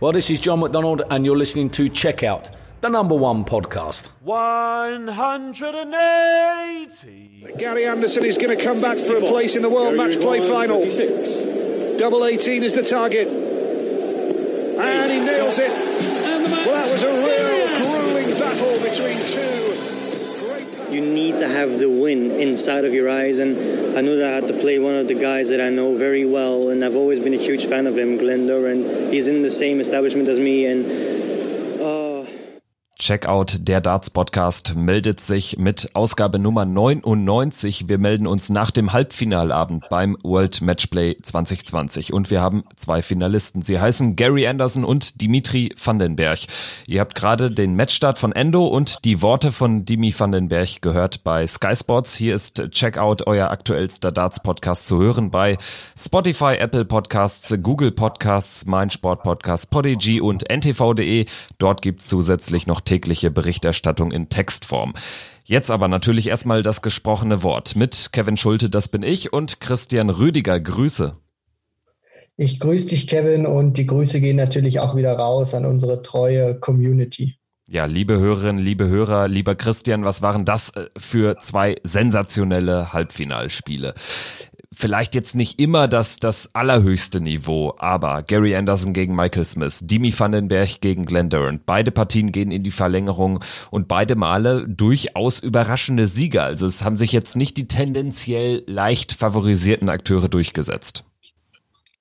Well, this is John McDonald, and you're listening to Checkout, the number one podcast. 180. Gary Anderson is going to come back for a place in the World Match Play final. Double 18 is the target. And he nails it. Well, that was a real grueling battle between two. You need to have the win inside of your eyes, and I knew that I had to play one of the guys that I know very well, and I've always been a huge fan of him, Glenn and he's in the same establishment as me, and Checkout, der Darts Podcast, meldet sich mit Ausgabe Nummer 99. Wir melden uns nach dem Halbfinalabend beim World Matchplay 2020 und wir haben zwei Finalisten. Sie heißen Gary Anderson und Dimitri Vandenberg. Ihr habt gerade den Matchstart von Endo und die Worte von Dimi Vandenberg gehört bei Sky Sports. Hier ist Checkout, euer aktuellster Darts Podcast zu hören bei Spotify, Apple Podcasts, Google Podcasts, Mein Sport Podcast, Podigy und ntv.de. Dort gibt's zusätzlich noch tägliche Berichterstattung in Textform. Jetzt aber natürlich erstmal das gesprochene Wort mit Kevin Schulte, das bin ich, und Christian Rüdiger. Grüße. Ich grüße dich, Kevin, und die Grüße gehen natürlich auch wieder raus an unsere treue Community. Ja, liebe Hörerinnen, liebe Hörer, lieber Christian, was waren das äh, für zwei sensationelle Halbfinalspiele? Vielleicht jetzt nicht immer das, das allerhöchste Niveau, aber Gary Anderson gegen Michael Smith, Dimi Vandenberg gegen Glenn Durant, beide Partien gehen in die Verlängerung und beide Male durchaus überraschende Sieger. Also es haben sich jetzt nicht die tendenziell leicht favorisierten Akteure durchgesetzt.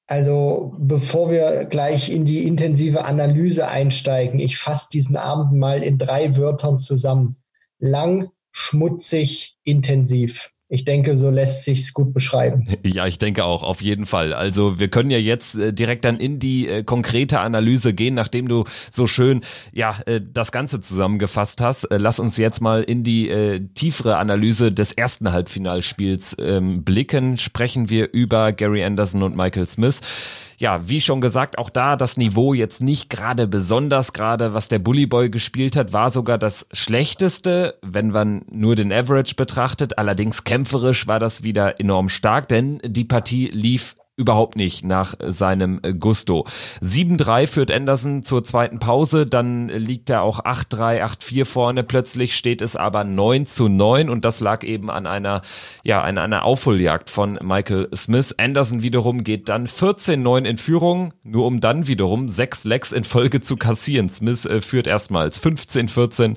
Also bevor wir gleich in die intensive Analyse einsteigen, ich fasse diesen Abend mal in drei Wörtern zusammen. Lang, schmutzig, intensiv. Ich denke, so lässt sich's gut beschreiben. Ja, ich denke auch, auf jeden Fall. Also wir können ja jetzt äh, direkt dann in die äh, konkrete Analyse gehen, nachdem du so schön ja äh, das Ganze zusammengefasst hast. Äh, lass uns jetzt mal in die äh, tiefere Analyse des ersten Halbfinalspiels ähm, blicken. Sprechen wir über Gary Anderson und Michael Smith ja, wie schon gesagt, auch da das Niveau jetzt nicht gerade besonders, gerade was der Bully Boy gespielt hat, war sogar das schlechteste, wenn man nur den Average betrachtet. Allerdings kämpferisch war das wieder enorm stark, denn die Partie lief überhaupt nicht nach seinem Gusto. 7-3 führt Anderson zur zweiten Pause, dann liegt er auch 8-3, 8-4 vorne, plötzlich steht es aber 9 zu 9 und das lag eben an einer, ja, an einer Aufholjagd von Michael Smith. Anderson wiederum geht dann 14-9 in Führung, nur um dann wiederum sechs Lecks in Folge zu kassieren. Smith äh, führt erstmals 15-14.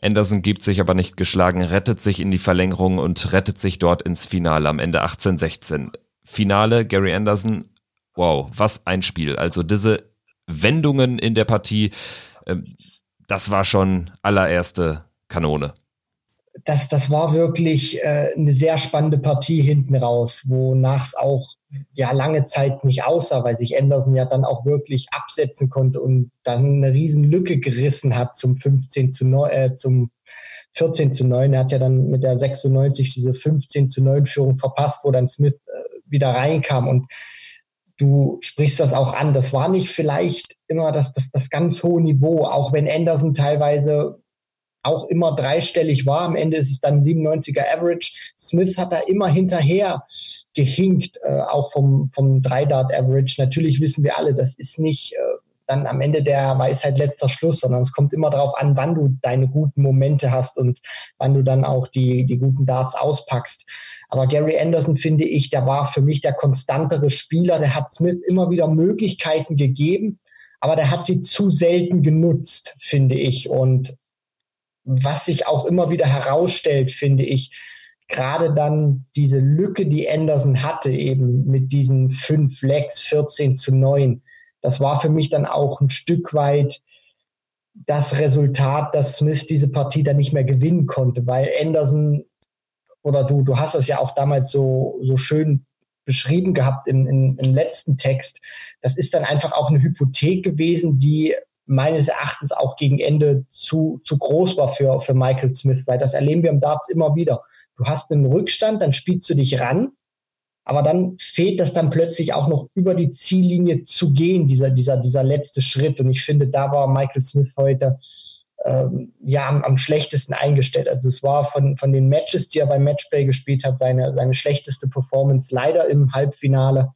Anderson gibt sich aber nicht geschlagen, rettet sich in die Verlängerung und rettet sich dort ins Finale am Ende 18-16. Finale, Gary Anderson, wow, was ein Spiel. Also diese Wendungen in der Partie, ähm, das war schon allererste Kanone. Das, das war wirklich äh, eine sehr spannende Partie hinten raus, wonach es auch ja lange Zeit nicht aussah, weil sich Anderson ja dann auch wirklich absetzen konnte und dann eine riesen Lücke gerissen hat zum 15 zu 9, äh, zum 14 zu 9. Er hat ja dann mit der 96 diese 15 zu 9 Führung verpasst, wo dann Smith äh, wieder reinkam. Und du sprichst das auch an. Das war nicht vielleicht immer das, das, das ganz hohe Niveau, auch wenn Anderson teilweise auch immer dreistellig war. Am Ende ist es dann 97er Average. Smith hat da immer hinterher gehinkt, äh, auch vom, vom Drei-Dart-Average. Natürlich wissen wir alle, das ist nicht äh, dann am Ende der Weisheit letzter Schluss, sondern es kommt immer darauf an, wann du deine guten Momente hast und wann du dann auch die, die guten Darts auspackst. Aber Gary Anderson finde ich, der war für mich der konstantere Spieler. Der hat Smith immer wieder Möglichkeiten gegeben, aber der hat sie zu selten genutzt, finde ich. Und was sich auch immer wieder herausstellt, finde ich, gerade dann diese Lücke, die Anderson hatte, eben mit diesen fünf Legs, 14 zu 9, das war für mich dann auch ein Stück weit das Resultat, dass Smith diese Partie dann nicht mehr gewinnen konnte, weil Anderson oder du, du hast es ja auch damals so, so schön beschrieben gehabt im, im, im letzten Text. Das ist dann einfach auch eine Hypothek gewesen, die meines Erachtens auch gegen Ende zu, zu groß war für, für Michael Smith, weil das erleben wir im Darts immer wieder. Du hast einen Rückstand, dann spielst du dich ran aber dann fehlt das dann plötzlich auch noch über die Ziellinie zu gehen, dieser, dieser, dieser letzte Schritt. Und ich finde, da war Michael Smith heute ähm, ja am, am schlechtesten eingestellt. Also es war von, von den Matches, die er beim Matchplay gespielt hat, seine, seine schlechteste Performance leider im Halbfinale.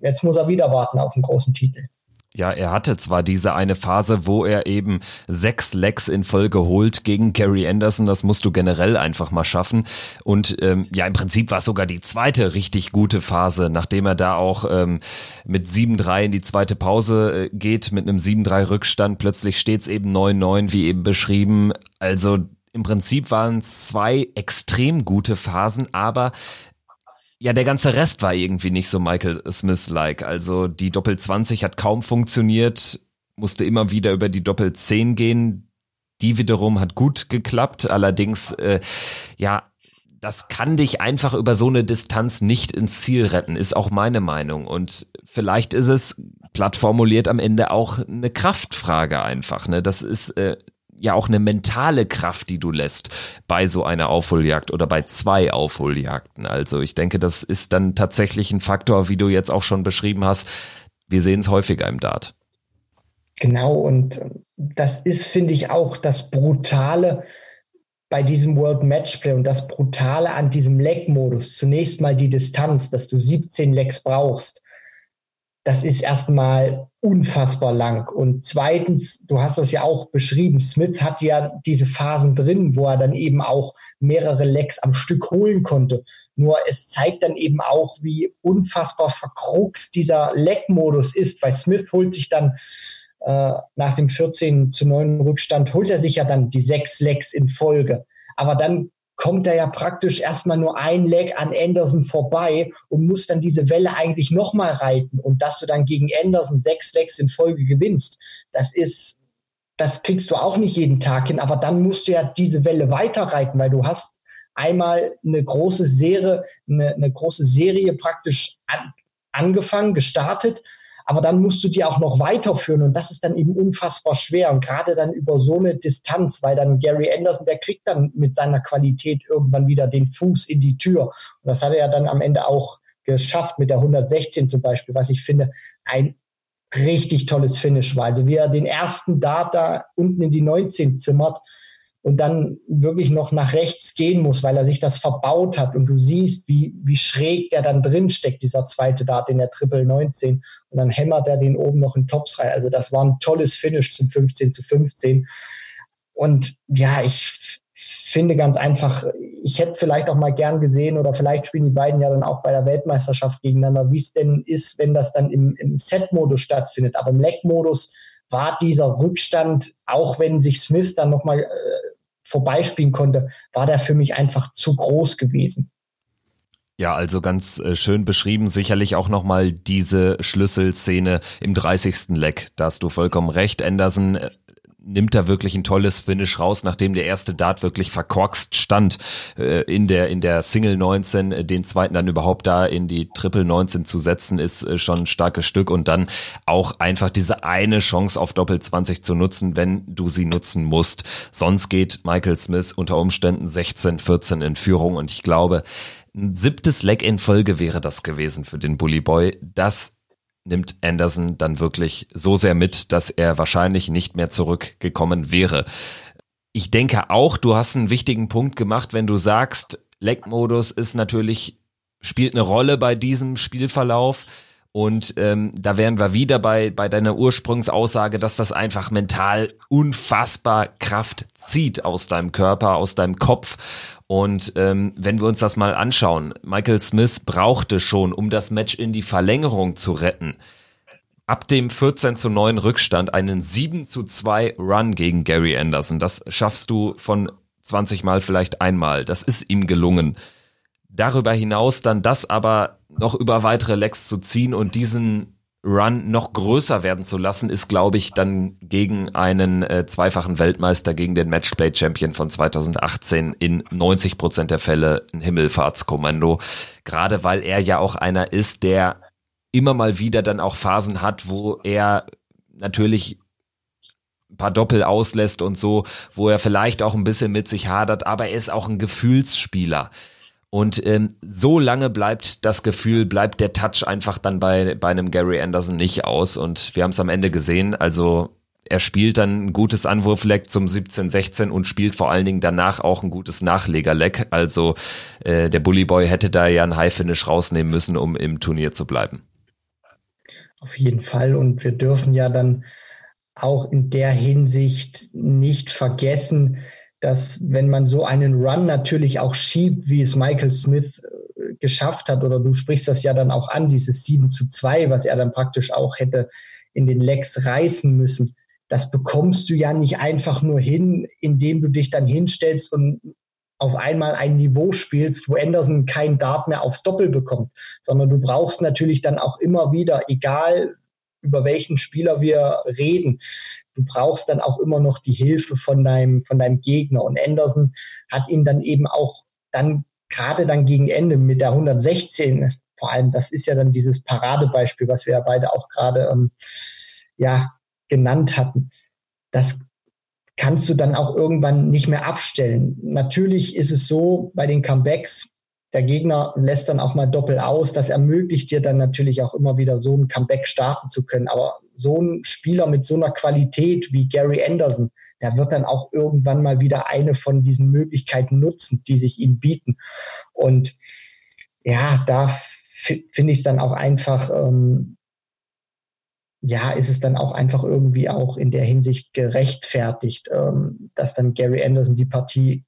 Jetzt muss er wieder warten auf einen großen Titel. Ja, er hatte zwar diese eine Phase, wo er eben sechs Lecks in Folge holt gegen Gary Anderson, das musst du generell einfach mal schaffen. Und ähm, ja, im Prinzip war es sogar die zweite richtig gute Phase, nachdem er da auch ähm, mit 7-3 in die zweite Pause äh, geht, mit einem 7-3 Rückstand. Plötzlich steht es eben 9-9, wie eben beschrieben. Also im Prinzip waren es zwei extrem gute Phasen, aber ja, der ganze Rest war irgendwie nicht so Michael Smith-like. Also die Doppel 20 hat kaum funktioniert, musste immer wieder über die Doppel 10 gehen. Die wiederum hat gut geklappt. Allerdings, äh, ja, das kann dich einfach über so eine Distanz nicht ins Ziel retten, ist auch meine Meinung. Und vielleicht ist es, platt formuliert, am Ende auch eine Kraftfrage einfach. Ne? Das ist äh, ja auch eine mentale Kraft, die du lässt bei so einer Aufholjagd oder bei zwei Aufholjagden. Also ich denke, das ist dann tatsächlich ein Faktor, wie du jetzt auch schon beschrieben hast. Wir sehen es häufiger im Dart. Genau, und das ist, finde ich, auch das Brutale bei diesem World Matchplay und das Brutale an diesem Leg-Modus. Zunächst mal die Distanz, dass du 17 Legs brauchst das ist erstmal unfassbar lang. Und zweitens, du hast das ja auch beschrieben, Smith hat ja diese Phasen drin, wo er dann eben auch mehrere Lecks am Stück holen konnte. Nur es zeigt dann eben auch, wie unfassbar verkrux dieser Leck-Modus ist, weil Smith holt sich dann äh, nach dem 14 zu 9 Rückstand, holt er sich ja dann die sechs Lecks in Folge. Aber dann kommt er ja praktisch erstmal nur ein Leg an Anderson vorbei und muss dann diese Welle eigentlich nochmal reiten. Und dass du dann gegen Anderson sechs Legs in Folge gewinnst, das ist, das kriegst du auch nicht jeden Tag hin, aber dann musst du ja diese Welle weiterreiten, weil du hast einmal eine große Serie, eine, eine große Serie praktisch an, angefangen, gestartet aber dann musst du die auch noch weiterführen und das ist dann eben unfassbar schwer und gerade dann über so eine Distanz, weil dann Gary Anderson, der kriegt dann mit seiner Qualität irgendwann wieder den Fuß in die Tür und das hat er ja dann am Ende auch geschafft mit der 116 zum Beispiel, was ich finde ein richtig tolles Finish war. Also wie er den ersten Data unten in die 19 zimmert, und dann wirklich noch nach rechts gehen muss, weil er sich das verbaut hat und du siehst, wie, wie schräg der dann drin steckt, dieser zweite Dart in der Triple 19 und dann hämmert er den oben noch in Tops rein. Also das war ein tolles Finish zum 15 zu 15 und ja, ich finde ganz einfach, ich hätte vielleicht auch mal gern gesehen oder vielleicht spielen die beiden ja dann auch bei der Weltmeisterschaft gegeneinander, wie es denn ist, wenn das dann im, im Set-Modus stattfindet. Aber im Leg-Modus war dieser Rückstand, auch wenn sich Smith dann nochmal äh, vorbeispielen konnte, war der für mich einfach zu groß gewesen. Ja, also ganz äh, schön beschrieben, sicherlich auch nochmal diese Schlüsselszene im 30. Leck. Da hast du vollkommen recht. Anderson äh, nimmt da wirklich ein tolles Finish raus, nachdem der erste Dart wirklich verkorkst stand äh, in der in der Single 19, äh, den zweiten dann überhaupt da in die Triple 19 zu setzen, ist äh, schon ein starkes Stück und dann auch einfach diese eine Chance auf Doppel 20 zu nutzen, wenn du sie nutzen musst. Sonst geht Michael Smith unter Umständen 16, 14 in Führung und ich glaube, ein siebtes Leg in Folge wäre das gewesen für den Bully Boy. Das nimmt Anderson dann wirklich so sehr mit, dass er wahrscheinlich nicht mehr zurückgekommen wäre. Ich denke auch, du hast einen wichtigen Punkt gemacht, wenn du sagst, Leckmodus ist natürlich, spielt eine Rolle bei diesem Spielverlauf. Und ähm, da wären wir wieder bei, bei deiner Ursprungsaussage, dass das einfach mental unfassbar Kraft zieht aus deinem Körper, aus deinem Kopf. Und ähm, wenn wir uns das mal anschauen, Michael Smith brauchte schon, um das Match in die Verlängerung zu retten, ab dem 14 zu 9 Rückstand einen 7 zu 2 Run gegen Gary Anderson. Das schaffst du von 20 Mal vielleicht einmal. Das ist ihm gelungen. Darüber hinaus dann das aber noch über weitere Lecks zu ziehen und diesen Run noch größer werden zu lassen, ist, glaube ich, dann gegen einen äh, zweifachen Weltmeister, gegen den Matchplay-Champion von 2018 in 90 Prozent der Fälle ein Himmelfahrtskommando. Gerade weil er ja auch einer ist, der immer mal wieder dann auch Phasen hat, wo er natürlich ein paar Doppel auslässt und so, wo er vielleicht auch ein bisschen mit sich hadert, aber er ist auch ein Gefühlsspieler. Und ähm, so lange bleibt das Gefühl, bleibt der Touch einfach dann bei, bei einem Gary Anderson nicht aus. Und wir haben es am Ende gesehen. Also er spielt dann ein gutes Anwurfleck zum 17-16 und spielt vor allen Dingen danach auch ein gutes Nachlegerleck. Also äh, der Bully Boy hätte da ja ein High Finish rausnehmen müssen, um im Turnier zu bleiben. Auf jeden Fall. Und wir dürfen ja dann auch in der Hinsicht nicht vergessen, dass wenn man so einen Run natürlich auch schiebt, wie es Michael Smith äh, geschafft hat, oder du sprichst das ja dann auch an, dieses 7 zu 2, was er dann praktisch auch hätte in den Lecks reißen müssen, das bekommst du ja nicht einfach nur hin, indem du dich dann hinstellst und auf einmal ein Niveau spielst, wo Anderson kein Dart mehr aufs Doppel bekommt, sondern du brauchst natürlich dann auch immer wieder, egal über welchen Spieler wir reden, du brauchst dann auch immer noch die Hilfe von deinem, von deinem Gegner. Und Anderson hat ihn dann eben auch dann gerade dann gegen Ende mit der 116, vor allem, das ist ja dann dieses Paradebeispiel, was wir ja beide auch gerade ähm, ja, genannt hatten. Das kannst du dann auch irgendwann nicht mehr abstellen. Natürlich ist es so bei den Comebacks, der Gegner lässt dann auch mal doppelt aus. Das ermöglicht dir dann natürlich auch immer wieder so ein Comeback starten zu können. Aber so ein Spieler mit so einer Qualität wie Gary Anderson, der wird dann auch irgendwann mal wieder eine von diesen Möglichkeiten nutzen, die sich ihm bieten. Und ja, da finde ich es dann auch einfach ähm, ja, ist es dann auch einfach irgendwie auch in der Hinsicht gerechtfertigt, ähm, dass dann Gary Anderson die Partie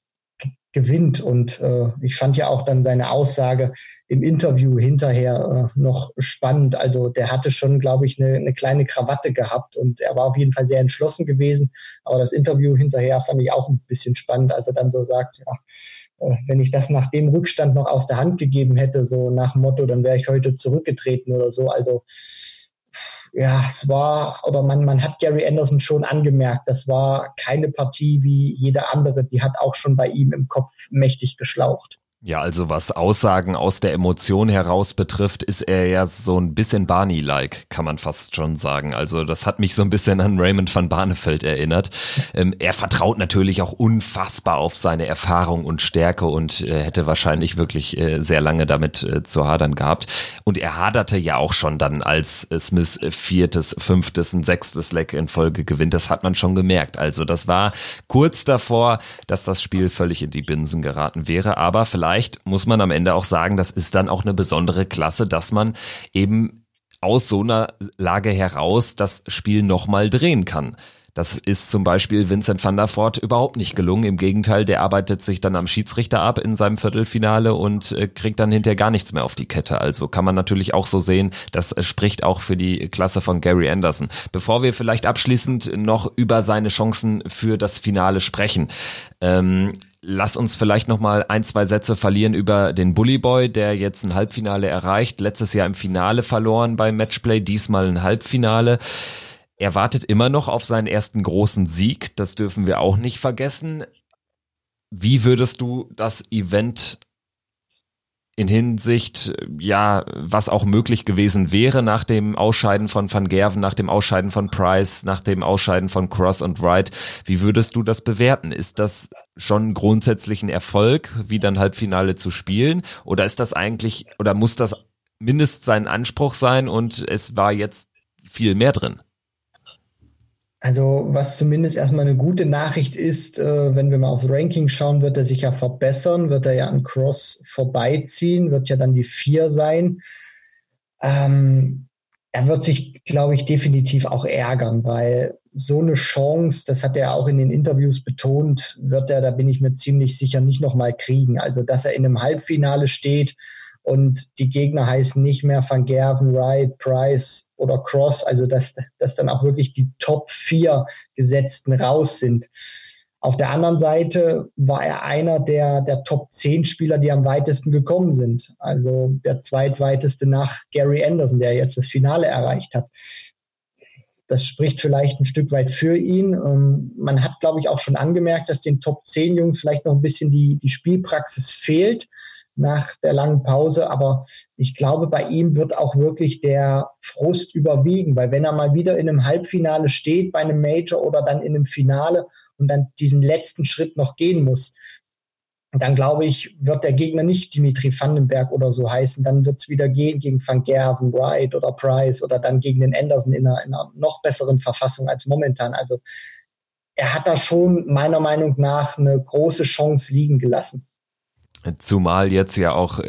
gewinnt. Und äh, ich fand ja auch dann seine Aussage im Interview hinterher äh, noch spannend. Also der hatte schon, glaube ich, eine, eine kleine Krawatte gehabt und er war auf jeden Fall sehr entschlossen gewesen. Aber das Interview hinterher fand ich auch ein bisschen spannend, als er dann so sagt, ja, äh, wenn ich das nach dem Rückstand noch aus der Hand gegeben hätte, so nach Motto, dann wäre ich heute zurückgetreten oder so. Also ja, es war, oder man, man hat Gary Anderson schon angemerkt, das war keine Partie wie jede andere, die hat auch schon bei ihm im Kopf mächtig geschlaucht. Ja, also was Aussagen aus der Emotion heraus betrifft, ist er ja so ein bisschen Barney-like, kann man fast schon sagen. Also das hat mich so ein bisschen an Raymond van Barneveld erinnert. Ähm, er vertraut natürlich auch unfassbar auf seine Erfahrung und Stärke und äh, hätte wahrscheinlich wirklich äh, sehr lange damit äh, zu hadern gehabt. Und er haderte ja auch schon dann, als Smith viertes, fünftes und sechstes Leck in Folge gewinnt. Das hat man schon gemerkt. Also das war kurz davor, dass das Spiel völlig in die Binsen geraten wäre. Aber vielleicht vielleicht muss man am Ende auch sagen, das ist dann auch eine besondere Klasse, dass man eben aus so einer Lage heraus das Spiel nochmal drehen kann. Das ist zum Beispiel Vincent van der Voort überhaupt nicht gelungen. Im Gegenteil, der arbeitet sich dann am Schiedsrichter ab in seinem Viertelfinale und äh, kriegt dann hinterher gar nichts mehr auf die Kette. Also kann man natürlich auch so sehen, das spricht auch für die Klasse von Gary Anderson. Bevor wir vielleicht abschließend noch über seine Chancen für das Finale sprechen. Ähm, Lass uns vielleicht noch mal ein, zwei Sätze verlieren über den Bully Boy, der jetzt ein Halbfinale erreicht. Letztes Jahr im Finale verloren beim Matchplay, diesmal ein Halbfinale. Er wartet immer noch auf seinen ersten großen Sieg. Das dürfen wir auch nicht vergessen. Wie würdest du das Event in Hinsicht, ja, was auch möglich gewesen wäre nach dem Ausscheiden von Van Gerven, nach dem Ausscheiden von Price, nach dem Ausscheiden von Cross und Wright. Wie würdest du das bewerten? Ist das schon grundsätzlich ein Erfolg, wie dann Halbfinale zu spielen? Oder ist das eigentlich, oder muss das mindest sein Anspruch sein und es war jetzt viel mehr drin? Also was zumindest erstmal eine gute Nachricht ist, äh, wenn wir mal aufs Ranking schauen, wird er sich ja verbessern, wird er ja an Cross vorbeiziehen, wird ja dann die vier sein. Ähm, er wird sich, glaube ich, definitiv auch ärgern, weil so eine Chance, das hat er auch in den Interviews betont, wird er, da bin ich mir ziemlich sicher, nicht nochmal kriegen. Also, dass er in einem Halbfinale steht und die Gegner heißen nicht mehr Van Gerven, Wright, Price oder Cross, also dass, dass dann auch wirklich die Top 4 Gesetzten raus sind. Auf der anderen Seite war er einer der, der Top 10 Spieler, die am weitesten gekommen sind. Also der zweitweiteste nach Gary Anderson, der jetzt das Finale erreicht hat. Das spricht vielleicht ein Stück weit für ihn. Ähm, man hat, glaube ich, auch schon angemerkt, dass den Top 10 Jungs vielleicht noch ein bisschen die, die Spielpraxis fehlt nach der langen Pause. Aber ich glaube, bei ihm wird auch wirklich der Frust überwiegen, weil wenn er mal wieder in einem Halbfinale steht, bei einem Major oder dann in einem Finale und dann diesen letzten Schritt noch gehen muss, dann glaube ich, wird der Gegner nicht Dimitri Vandenberg oder so heißen. Dann wird es wieder gehen gegen Van Gerven, Wright oder Price oder dann gegen den Anderson in einer, in einer noch besseren Verfassung als momentan. Also er hat da schon meiner Meinung nach eine große Chance liegen gelassen. Zumal jetzt ja auch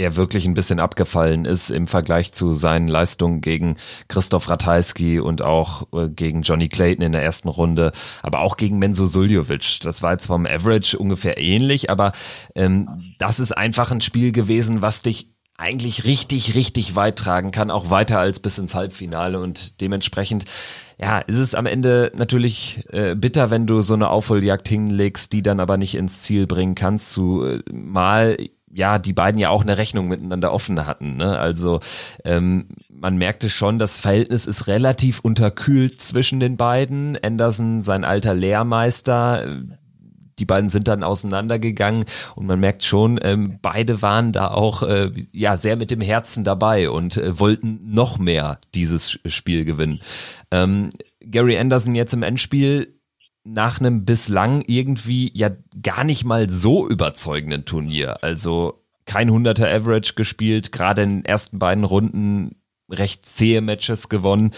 er wirklich ein bisschen abgefallen ist im Vergleich zu seinen Leistungen gegen Christoph Ratajski und auch äh, gegen Johnny Clayton in der ersten Runde, aber auch gegen Menzo Suljovic. Das war jetzt vom Average ungefähr ähnlich, aber ähm, das ist einfach ein Spiel gewesen, was dich eigentlich richtig, richtig weit tragen kann, auch weiter als bis ins Halbfinale und dementsprechend ja, ist es am Ende natürlich äh, bitter, wenn du so eine Aufholjagd hinlegst, die dann aber nicht ins Ziel bringen kannst, zumal ja, die beiden ja auch eine Rechnung miteinander offen hatten. Ne? Also ähm, man merkte schon, das Verhältnis ist relativ unterkühlt zwischen den beiden. Anderson, sein alter Lehrmeister, die beiden sind dann auseinandergegangen und man merkt schon, ähm, beide waren da auch äh, ja sehr mit dem Herzen dabei und äh, wollten noch mehr dieses Spiel gewinnen. Ähm, Gary Anderson jetzt im Endspiel nach einem bislang irgendwie ja gar nicht mal so überzeugenden Turnier. Also kein 100er Average gespielt, gerade in den ersten beiden Runden recht zähe Matches gewonnen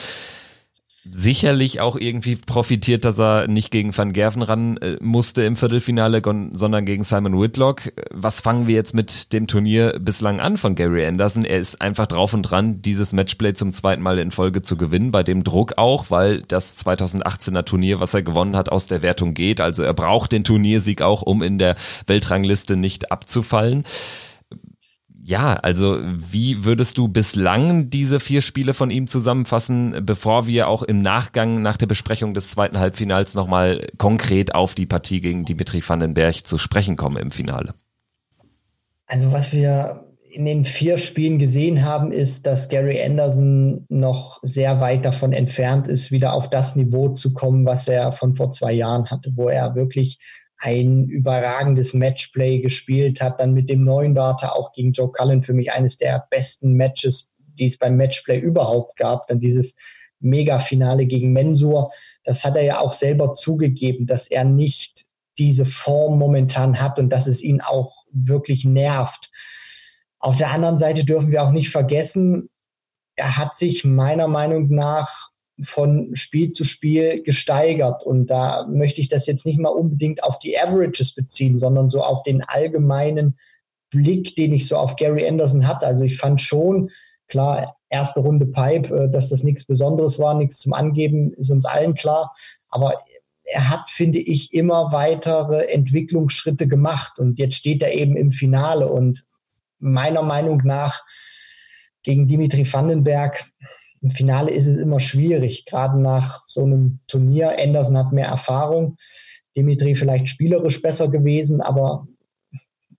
sicherlich auch irgendwie profitiert, dass er nicht gegen Van Gerven ran äh, musste im Viertelfinale, sondern gegen Simon Whitlock. Was fangen wir jetzt mit dem Turnier bislang an von Gary Anderson? Er ist einfach drauf und dran, dieses Matchplay zum zweiten Mal in Folge zu gewinnen, bei dem Druck auch, weil das 2018er Turnier, was er gewonnen hat, aus der Wertung geht. Also er braucht den Turniersieg auch, um in der Weltrangliste nicht abzufallen. Ja, also wie würdest du bislang diese vier Spiele von ihm zusammenfassen, bevor wir auch im Nachgang nach der Besprechung des zweiten Halbfinals nochmal konkret auf die Partie gegen Dimitri Vandenberg zu sprechen kommen im Finale? Also was wir in den vier Spielen gesehen haben, ist, dass Gary Anderson noch sehr weit davon entfernt ist, wieder auf das Niveau zu kommen, was er von vor zwei Jahren hatte, wo er wirklich ein überragendes Matchplay gespielt hat, dann mit dem neuen Data auch gegen Joe Cullen für mich eines der besten Matches, die es beim Matchplay überhaupt gab. Dann dieses Mega-Finale gegen Mensur. Das hat er ja auch selber zugegeben, dass er nicht diese Form momentan hat und dass es ihn auch wirklich nervt. Auf der anderen Seite dürfen wir auch nicht vergessen, er hat sich meiner Meinung nach von Spiel zu Spiel gesteigert. Und da möchte ich das jetzt nicht mal unbedingt auf die Averages beziehen, sondern so auf den allgemeinen Blick, den ich so auf Gary Anderson hatte. Also ich fand schon, klar, erste Runde Pipe, äh, dass das nichts Besonderes war, nichts zum Angeben, ist uns allen klar. Aber er hat, finde ich, immer weitere Entwicklungsschritte gemacht. Und jetzt steht er eben im Finale. Und meiner Meinung nach gegen Dimitri Vandenberg, im Finale ist es immer schwierig, gerade nach so einem Turnier. Anderson hat mehr Erfahrung, Dimitri vielleicht spielerisch besser gewesen, aber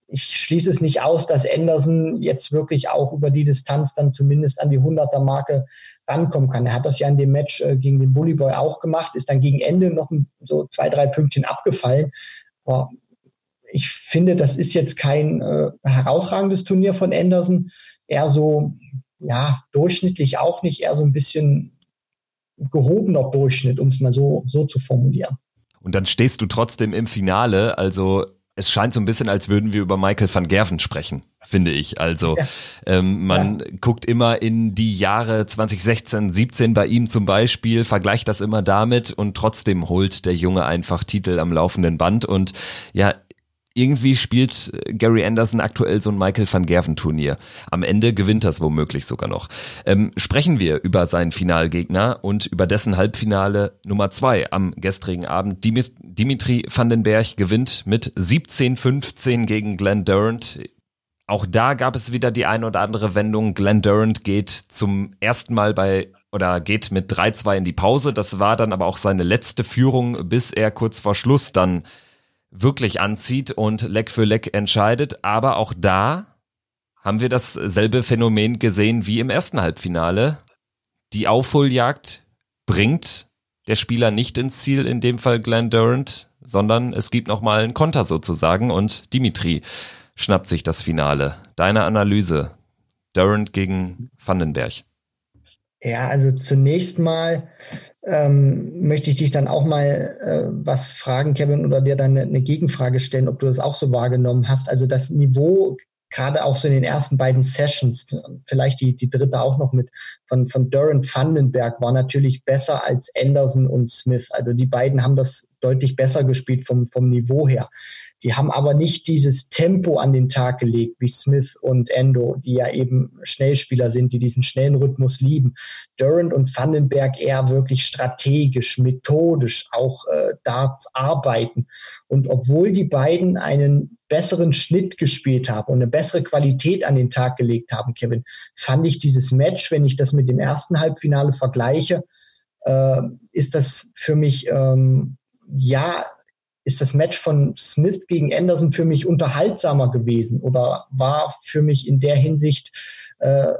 ich schließe es nicht aus, dass Anderson jetzt wirklich auch über die Distanz dann zumindest an die 100er Marke rankommen kann. Er hat das ja in dem Match äh, gegen den Bully Boy auch gemacht, ist dann gegen Ende noch so zwei, drei Pünktchen abgefallen. Aber ich finde, das ist jetzt kein äh, herausragendes Turnier von Anderson. Eher so ja, durchschnittlich auch nicht, eher so ein bisschen gehobener Durchschnitt, um es mal so, so zu formulieren. Und dann stehst du trotzdem im Finale, also es scheint so ein bisschen, als würden wir über Michael van Gerven sprechen, finde ich. Also ja. ähm, man ja. guckt immer in die Jahre 2016, 17 bei ihm zum Beispiel, vergleicht das immer damit und trotzdem holt der Junge einfach Titel am laufenden Band. Und ja, irgendwie spielt äh, Gary Anderson aktuell so ein Michael van Gerven Turnier. Am Ende gewinnt das womöglich sogar noch. Ähm, sprechen wir über seinen Finalgegner und über dessen Halbfinale Nummer zwei am gestrigen Abend. Dimitri Vandenberg gewinnt mit 17-15 gegen Glenn Durant. Auch da gab es wieder die ein oder andere Wendung. Glenn Durant geht zum ersten Mal bei oder geht mit 3-2 in die Pause. Das war dann aber auch seine letzte Führung, bis er kurz vor Schluss dann wirklich anzieht und Leck für Leck entscheidet. Aber auch da haben wir dasselbe Phänomen gesehen wie im ersten Halbfinale. Die Aufholjagd bringt der Spieler nicht ins Ziel, in dem Fall Glenn Durant, sondern es gibt nochmal einen Konter sozusagen und Dimitri schnappt sich das Finale. Deine Analyse, Durant gegen Vandenberg. Ja, also zunächst mal ähm, möchte ich dich dann auch mal äh, was fragen, Kevin, oder dir dann eine, eine, Gegenfrage stellen, ob du das auch so wahrgenommen hast. Also das Niveau, gerade auch so in den ersten beiden Sessions, vielleicht die, die dritte auch noch mit, von, von Durant Vandenberg, war natürlich besser als Anderson und Smith. Also die beiden haben das deutlich besser gespielt vom, vom Niveau her. Die haben aber nicht dieses Tempo an den Tag gelegt wie Smith und Endo, die ja eben Schnellspieler sind, die diesen schnellen Rhythmus lieben. Durant und Vandenberg eher wirklich strategisch, methodisch auch äh, Darts arbeiten. Und obwohl die beiden einen besseren Schnitt gespielt haben und eine bessere Qualität an den Tag gelegt haben, Kevin, fand ich dieses Match, wenn ich das mit dem ersten Halbfinale vergleiche, äh, ist das für mich ähm, ja ist das Match von Smith gegen Anderson für mich unterhaltsamer gewesen oder war für mich in der Hinsicht, äh,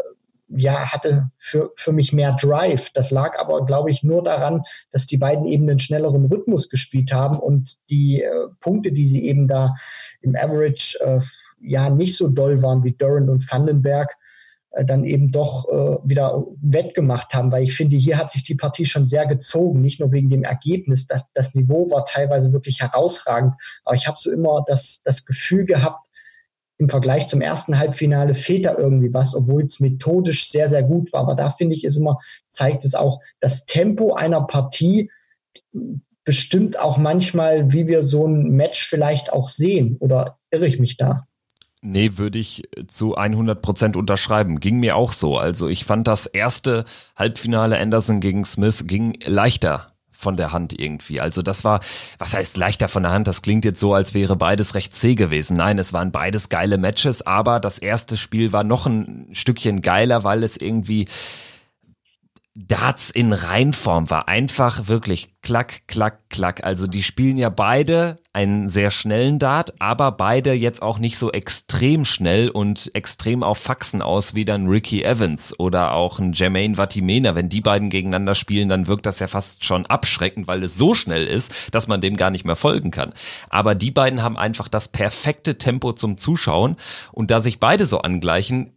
ja, hatte für, für mich mehr Drive. Das lag aber, glaube ich, nur daran, dass die beiden eben einen schnelleren Rhythmus gespielt haben und die äh, Punkte, die sie eben da im Average äh, ja nicht so doll waren wie Durant und Vandenberg, dann eben doch äh, wieder wettgemacht haben, weil ich finde, hier hat sich die Partie schon sehr gezogen, nicht nur wegen dem Ergebnis, das, das Niveau war teilweise wirklich herausragend, aber ich habe so immer das, das Gefühl gehabt, im Vergleich zum ersten Halbfinale fehlt da irgendwie was, obwohl es methodisch sehr, sehr gut war. Aber da finde ich, ist immer, zeigt es auch, das Tempo einer Partie bestimmt auch manchmal, wie wir so ein Match vielleicht auch sehen. Oder irre ich mich da? Nee, würde ich zu 100 Prozent unterschreiben. Ging mir auch so. Also ich fand das erste Halbfinale Anderson gegen Smith ging leichter von der Hand irgendwie. Also das war, was heißt leichter von der Hand? Das klingt jetzt so, als wäre beides recht zäh gewesen. Nein, es waren beides geile Matches, aber das erste Spiel war noch ein Stückchen geiler, weil es irgendwie Darts in Reinform war. Einfach wirklich klack, klack, klack. Also die spielen ja beide einen sehr schnellen Dart, aber beide jetzt auch nicht so extrem schnell und extrem auf Faxen aus wie dann Ricky Evans oder auch ein Jermaine Vatimena. Wenn die beiden gegeneinander spielen, dann wirkt das ja fast schon abschreckend, weil es so schnell ist, dass man dem gar nicht mehr folgen kann. Aber die beiden haben einfach das perfekte Tempo zum Zuschauen und da sich beide so angleichen,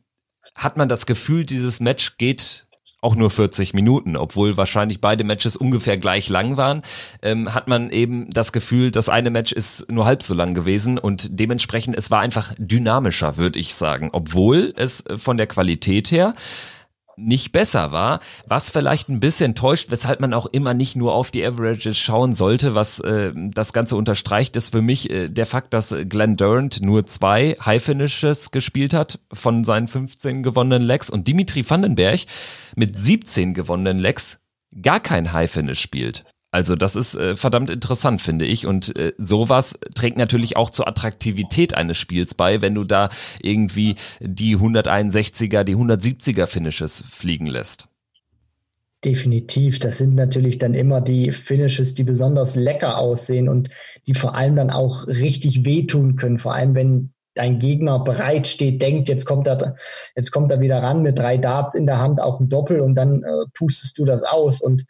hat man das Gefühl, dieses Match geht auch nur 40 Minuten, obwohl wahrscheinlich beide Matches ungefähr gleich lang waren, ähm, hat man eben das Gefühl, das eine Match ist nur halb so lang gewesen und dementsprechend es war einfach dynamischer, würde ich sagen, obwohl es von der Qualität her nicht besser war, was vielleicht ein bisschen täuscht, weshalb man auch immer nicht nur auf die Averages schauen sollte. Was äh, das Ganze unterstreicht, ist für mich äh, der Fakt, dass Glenn Durant nur zwei High Finishes gespielt hat von seinen 15 gewonnenen Legs und Dimitri Vandenberg mit 17 gewonnenen Legs gar kein High Finish spielt. Also das ist äh, verdammt interessant, finde ich. Und äh, sowas trägt natürlich auch zur Attraktivität eines Spiels bei, wenn du da irgendwie die 161er, die 170er Finishes fliegen lässt. Definitiv. Das sind natürlich dann immer die Finishes, die besonders lecker aussehen und die vor allem dann auch richtig wehtun können. Vor allem, wenn dein Gegner bereit steht, denkt, jetzt kommt er, jetzt kommt er wieder ran mit drei Darts in der Hand auf dem Doppel und dann äh, pustest du das aus. Und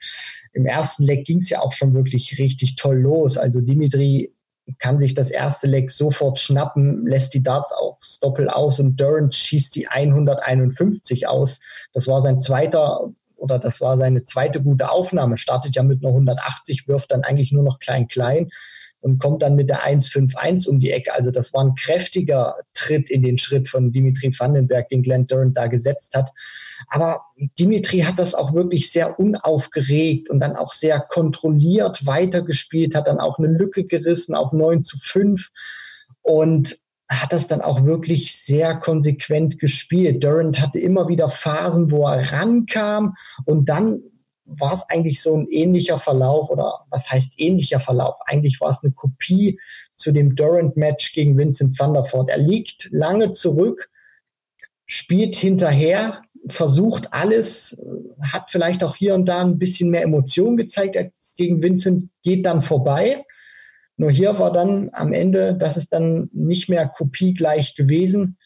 im ersten Leck ging es ja auch schon wirklich richtig toll los. Also Dimitri kann sich das erste Leck sofort schnappen, lässt die Darts aufs Doppel aus und Durant schießt die 151 aus. Das war sein zweiter oder das war seine zweite gute Aufnahme. Startet ja mit einer 180, wirft dann eigentlich nur noch klein-klein und kommt dann mit der 151 um die Ecke. Also das war ein kräftiger Tritt in den Schritt von Dimitri Vandenberg, den Glenn Durant da gesetzt hat. Aber Dimitri hat das auch wirklich sehr unaufgeregt und dann auch sehr kontrolliert weitergespielt, hat dann auch eine Lücke gerissen auf 9 zu 5 und hat das dann auch wirklich sehr konsequent gespielt. Durant hatte immer wieder Phasen, wo er rankam und dann war es eigentlich so ein ähnlicher Verlauf oder was heißt ähnlicher Verlauf? Eigentlich war es eine Kopie zu dem Durant-Match gegen Vincent Voort. Er liegt lange zurück, spielt hinterher, versucht alles, hat vielleicht auch hier und da ein bisschen mehr Emotion gezeigt als gegen Vincent, geht dann vorbei. Nur hier war dann am Ende, das ist dann nicht mehr kopiegleich gewesen,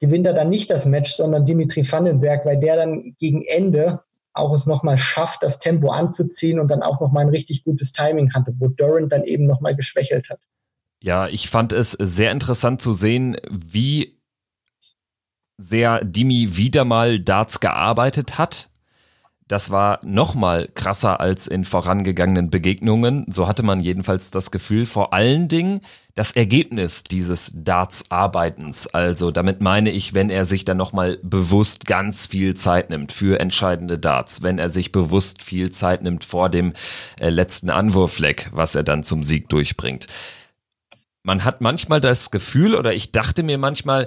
gewinnt er dann nicht das Match, sondern Dimitri Vandenberg, weil der dann gegen Ende auch es nochmal schafft, das Tempo anzuziehen und dann auch nochmal ein richtig gutes Timing hatte, wo Durant dann eben nochmal geschwächelt hat. Ja, ich fand es sehr interessant zu sehen, wie sehr Dimi wieder mal Darts gearbeitet hat. Das war nochmal krasser als in vorangegangenen Begegnungen. So hatte man jedenfalls das Gefühl, vor allen Dingen das Ergebnis dieses Darts-Arbeitens. Also damit meine ich, wenn er sich dann nochmal bewusst ganz viel Zeit nimmt für entscheidende Darts, wenn er sich bewusst viel Zeit nimmt vor dem äh, letzten Anwurfleck, was er dann zum Sieg durchbringt. Man hat manchmal das Gefühl, oder ich dachte mir manchmal,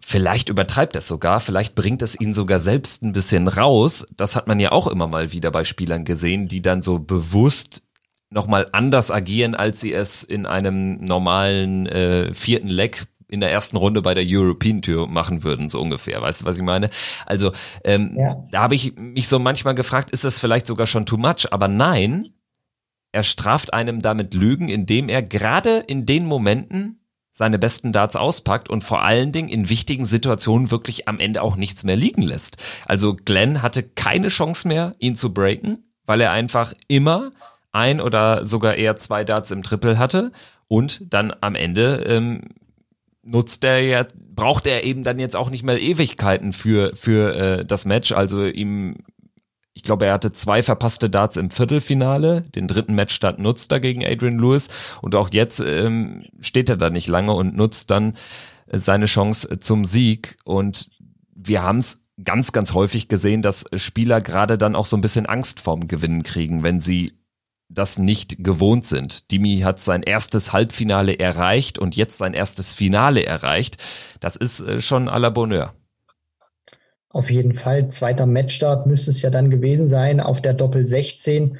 Vielleicht übertreibt es sogar, vielleicht bringt es ihn sogar selbst ein bisschen raus. Das hat man ja auch immer mal wieder bei Spielern gesehen, die dann so bewusst nochmal anders agieren, als sie es in einem normalen äh, vierten Leck in der ersten Runde bei der European Tour machen würden, so ungefähr. Weißt du, was ich meine? Also, ähm, ja. da habe ich mich so manchmal gefragt, ist das vielleicht sogar schon too much? Aber nein, er straft einem damit Lügen, indem er gerade in den Momenten seine besten Darts auspackt und vor allen Dingen in wichtigen Situationen wirklich am Ende auch nichts mehr liegen lässt. Also Glenn hatte keine Chance mehr, ihn zu breaken, weil er einfach immer ein oder sogar eher zwei Darts im Triple hatte und dann am Ende ähm, nutzt er ja, braucht er eben dann jetzt auch nicht mehr Ewigkeiten für, für äh, das Match. Also ihm ich glaube, er hatte zwei verpasste Darts im Viertelfinale. Den dritten Matchstart nutzt er gegen Adrian Lewis. Und auch jetzt ähm, steht er da nicht lange und nutzt dann seine Chance zum Sieg. Und wir haben es ganz, ganz häufig gesehen, dass Spieler gerade dann auch so ein bisschen Angst vorm Gewinnen kriegen, wenn sie das nicht gewohnt sind. Dimi hat sein erstes Halbfinale erreicht und jetzt sein erstes Finale erreicht. Das ist äh, schon à la Bonheur. Auf jeden Fall. Zweiter Matchstart müsste es ja dann gewesen sein auf der Doppel 16.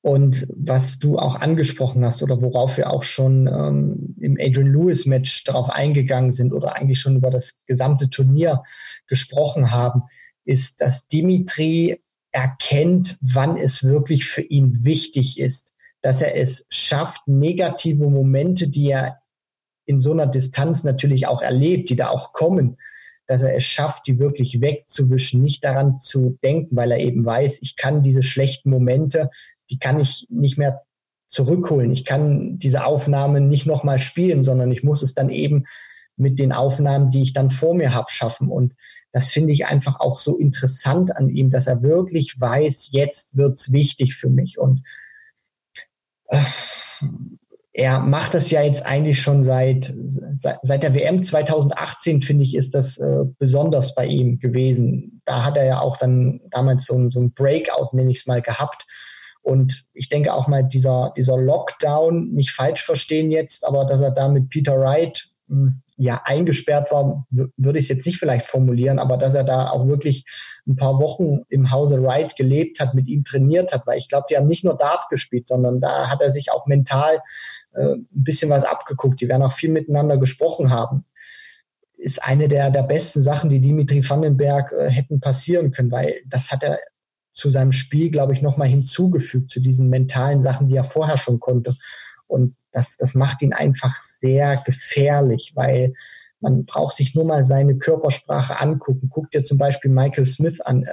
Und was du auch angesprochen hast oder worauf wir auch schon ähm, im Adrian Lewis Match darauf eingegangen sind oder eigentlich schon über das gesamte Turnier gesprochen haben, ist, dass Dimitri erkennt, wann es wirklich für ihn wichtig ist, dass er es schafft, negative Momente, die er in so einer Distanz natürlich auch erlebt, die da auch kommen, dass er es schafft, die wirklich wegzuwischen, nicht daran zu denken, weil er eben weiß, ich kann diese schlechten Momente, die kann ich nicht mehr zurückholen. Ich kann diese Aufnahmen nicht nochmal spielen, sondern ich muss es dann eben mit den Aufnahmen, die ich dann vor mir habe, schaffen. Und das finde ich einfach auch so interessant an ihm, dass er wirklich weiß, jetzt wird's wichtig für mich. Und äh, er macht das ja jetzt eigentlich schon seit, seit, der WM 2018, finde ich, ist das äh, besonders bei ihm gewesen. Da hat er ja auch dann damals so, ein, so ein Breakout, nenne ich es mal, gehabt. Und ich denke auch mal, dieser, dieser Lockdown, nicht falsch verstehen jetzt, aber dass er da mit Peter Wright hm, ja eingesperrt war, würde ich es jetzt nicht vielleicht formulieren, aber dass er da auch wirklich ein paar Wochen im Hause Wright gelebt hat, mit ihm trainiert hat, weil ich glaube, die haben nicht nur Dart gespielt, sondern da hat er sich auch mental äh, ein bisschen was abgeguckt. Die werden auch viel miteinander gesprochen haben. Ist eine der, der besten Sachen, die Dimitri Vandenberg äh, hätten passieren können, weil das hat er zu seinem Spiel, glaube ich, nochmal hinzugefügt, zu diesen mentalen Sachen, die er vorher schon konnte. Und das, das macht ihn einfach sehr gefährlich, weil man braucht sich nur mal seine Körpersprache angucken. Guckt dir zum Beispiel Michael Smith an.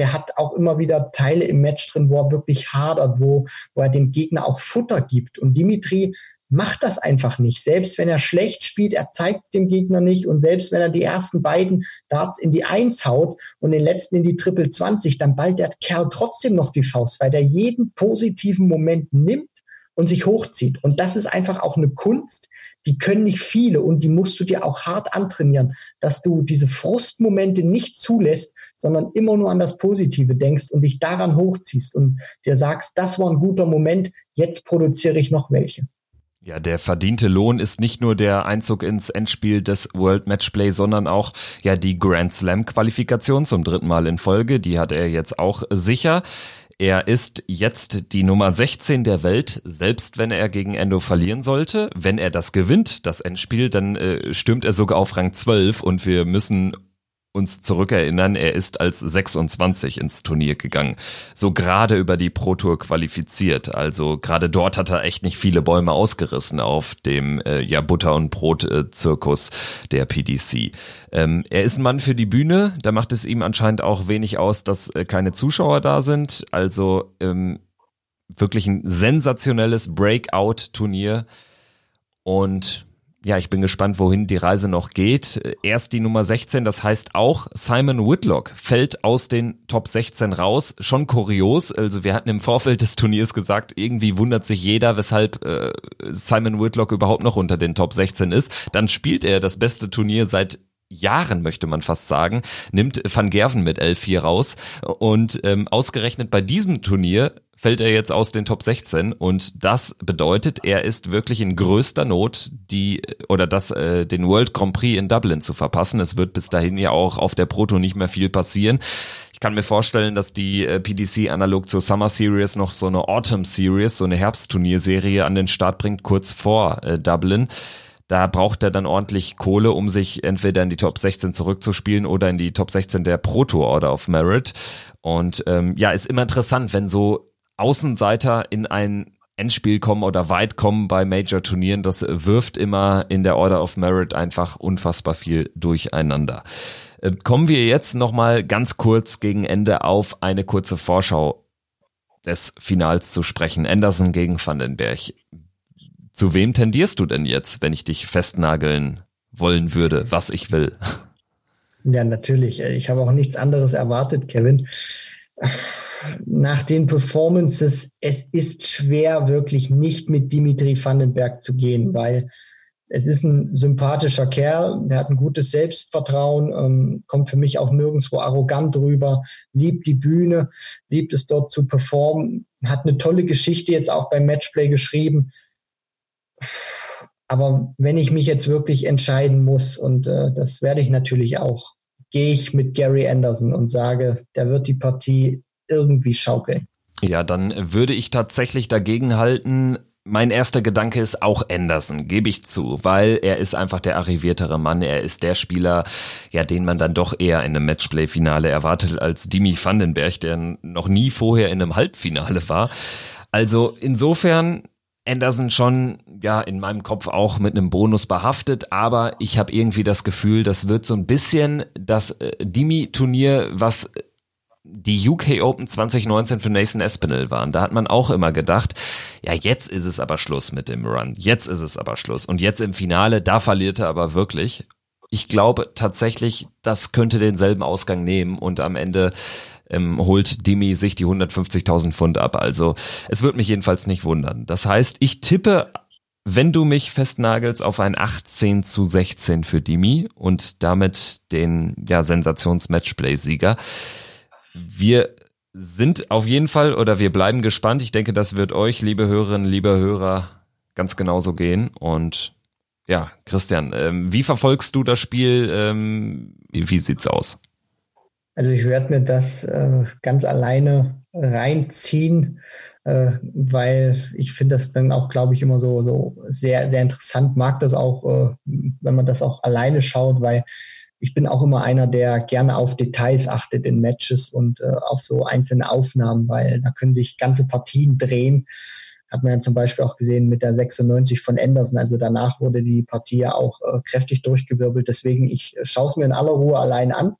Der hat auch immer wieder Teile im Match drin, wo er wirklich hadert, wo, wo er dem Gegner auch Futter gibt. Und Dimitri macht das einfach nicht. Selbst wenn er schlecht spielt, er zeigt es dem Gegner nicht. Und selbst wenn er die ersten beiden Darts in die Eins haut und den letzten in die Triple 20, dann ballt der Kerl trotzdem noch die Faust, weil der jeden positiven Moment nimmt und sich hochzieht. Und das ist einfach auch eine Kunst, die können nicht viele und die musst du dir auch hart antrainieren, dass du diese Frustmomente nicht zulässt, sondern immer nur an das Positive denkst und dich daran hochziehst und dir sagst, das war ein guter Moment, jetzt produziere ich noch welche. Ja, der verdiente Lohn ist nicht nur der Einzug ins Endspiel des World Matchplay, sondern auch ja die Grand Slam Qualifikation zum dritten Mal in Folge. Die hat er jetzt auch sicher. Er ist jetzt die Nummer 16 der Welt, selbst wenn er gegen Endo verlieren sollte. Wenn er das gewinnt, das Endspiel, dann äh, stürmt er sogar auf Rang 12 und wir müssen uns zurückerinnern, er ist als 26 ins Turnier gegangen. So gerade über die Pro Tour qualifiziert. Also gerade dort hat er echt nicht viele Bäume ausgerissen auf dem äh, ja Butter- und Brot-Zirkus der PDC. Ähm, er ist ein Mann für die Bühne. Da macht es ihm anscheinend auch wenig aus, dass äh, keine Zuschauer da sind. Also ähm, wirklich ein sensationelles Breakout-Turnier. Und ja, ich bin gespannt, wohin die Reise noch geht. Erst die Nummer 16, das heißt auch Simon Whitlock fällt aus den Top 16 raus. Schon kurios. Also wir hatten im Vorfeld des Turniers gesagt, irgendwie wundert sich jeder, weshalb äh, Simon Whitlock überhaupt noch unter den Top 16 ist. Dann spielt er das beste Turnier seit Jahren, möchte man fast sagen, nimmt Van Gerven mit L4 raus. Und ähm, ausgerechnet bei diesem Turnier fällt er jetzt aus den Top 16 und das bedeutet, er ist wirklich in größter Not, die oder das äh, den World Grand Prix in Dublin zu verpassen. Es wird bis dahin ja auch auf der Proto nicht mehr viel passieren. Ich kann mir vorstellen, dass die äh, PDC analog zur Summer Series noch so eine Autumn Series, so eine Herbstturnierserie an den Start bringt, kurz vor äh, Dublin. Da braucht er dann ordentlich Kohle, um sich entweder in die Top 16 zurückzuspielen oder in die Top 16 der Proto Order of Merit. Und ähm, ja, ist immer interessant, wenn so Außenseiter in ein Endspiel kommen oder weit kommen bei Major-Turnieren, das wirft immer in der Order of Merit einfach unfassbar viel durcheinander. Äh, kommen wir jetzt nochmal ganz kurz gegen Ende auf eine kurze Vorschau des Finals zu sprechen. Anderson gegen Vandenberg. Zu wem tendierst du denn jetzt, wenn ich dich festnageln wollen würde, was ich will? Ja, natürlich. Ich habe auch nichts anderes erwartet, Kevin nach den Performances, es ist schwer, wirklich nicht mit Dimitri Vandenberg zu gehen, weil es ist ein sympathischer Kerl, der hat ein gutes Selbstvertrauen, ähm, kommt für mich auch nirgendwo arrogant rüber, liebt die Bühne, liebt es dort zu performen, hat eine tolle Geschichte jetzt auch beim Matchplay geschrieben. Aber wenn ich mich jetzt wirklich entscheiden muss, und äh, das werde ich natürlich auch, gehe ich mit Gary Anderson und sage, der wird die Partie irgendwie schaukeln. Ja, dann würde ich tatsächlich dagegen halten. Mein erster Gedanke ist auch Anderson, gebe ich zu, weil er ist einfach der arriviertere Mann. Er ist der Spieler, ja, den man dann doch eher in einem Matchplay-Finale erwartet als Dimi Vandenberg, der noch nie vorher in einem Halbfinale war. Also insofern Anderson schon ja in meinem Kopf auch mit einem Bonus behaftet, aber ich habe irgendwie das Gefühl, das wird so ein bisschen das äh, Dimi-Turnier, was die UK Open 2019 für Nathan Espinel waren. Da hat man auch immer gedacht, ja, jetzt ist es aber Schluss mit dem Run. Jetzt ist es aber Schluss. Und jetzt im Finale, da verliert er aber wirklich. Ich glaube tatsächlich, das könnte denselben Ausgang nehmen und am Ende ähm, holt Demi sich die 150.000 Pfund ab. Also es wird mich jedenfalls nicht wundern. Das heißt, ich tippe wenn du mich festnagelst auf ein 18 zu 16 für Dimi und damit den ja, Sensations-Matchplay-Sieger. Wir sind auf jeden Fall oder wir bleiben gespannt. Ich denke, das wird euch, liebe Hörerinnen, liebe Hörer, ganz genauso gehen. Und ja, Christian, ähm, wie verfolgst du das Spiel? Ähm, wie, sieht's aus? Also ich werde mir das äh, ganz alleine reinziehen, äh, weil ich finde das dann auch, glaube ich, immer so, so sehr, sehr interessant. Mag das auch, äh, wenn man das auch alleine schaut, weil ich bin auch immer einer, der gerne auf Details achtet in Matches und äh, auf so einzelne Aufnahmen, weil da können sich ganze Partien drehen. Hat man ja zum Beispiel auch gesehen mit der 96 von Anderson. Also danach wurde die Partie ja auch äh, kräftig durchgewirbelt. Deswegen, ich äh, schaue es mir in aller Ruhe allein an.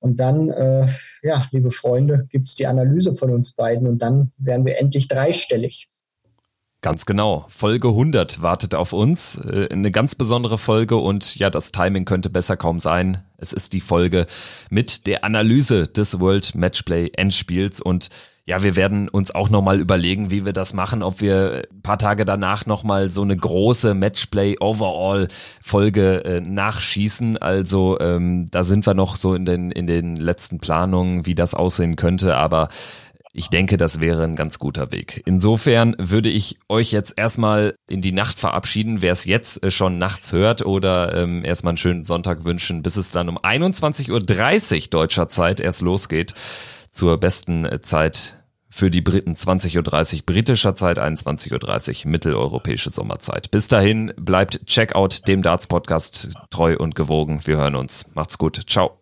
Und dann, äh, ja, liebe Freunde, gibt's die Analyse von uns beiden und dann werden wir endlich dreistellig. Ganz genau. Folge 100 wartet auf uns. Äh, eine ganz besondere Folge und ja, das Timing könnte besser kaum sein. Es ist die Folge mit der Analyse des World Matchplay Endspiels und ja, wir werden uns auch nochmal überlegen, wie wir das machen, ob wir ein paar Tage danach nochmal so eine große Matchplay Overall Folge äh, nachschießen. Also ähm, da sind wir noch so in den, in den letzten Planungen, wie das aussehen könnte, aber ich denke, das wäre ein ganz guter Weg. Insofern würde ich euch jetzt erstmal in die Nacht verabschieden, wer es jetzt äh, schon nachts hört oder ähm, erstmal einen schönen Sonntag wünschen, bis es dann um 21.30 Uhr deutscher Zeit erst losgeht zur besten äh, Zeit für die Briten 20.30 Uhr britischer Zeit, 21.30 Uhr mitteleuropäische Sommerzeit. Bis dahin bleibt Checkout dem Darts Podcast treu und gewogen. Wir hören uns. Macht's gut. Ciao.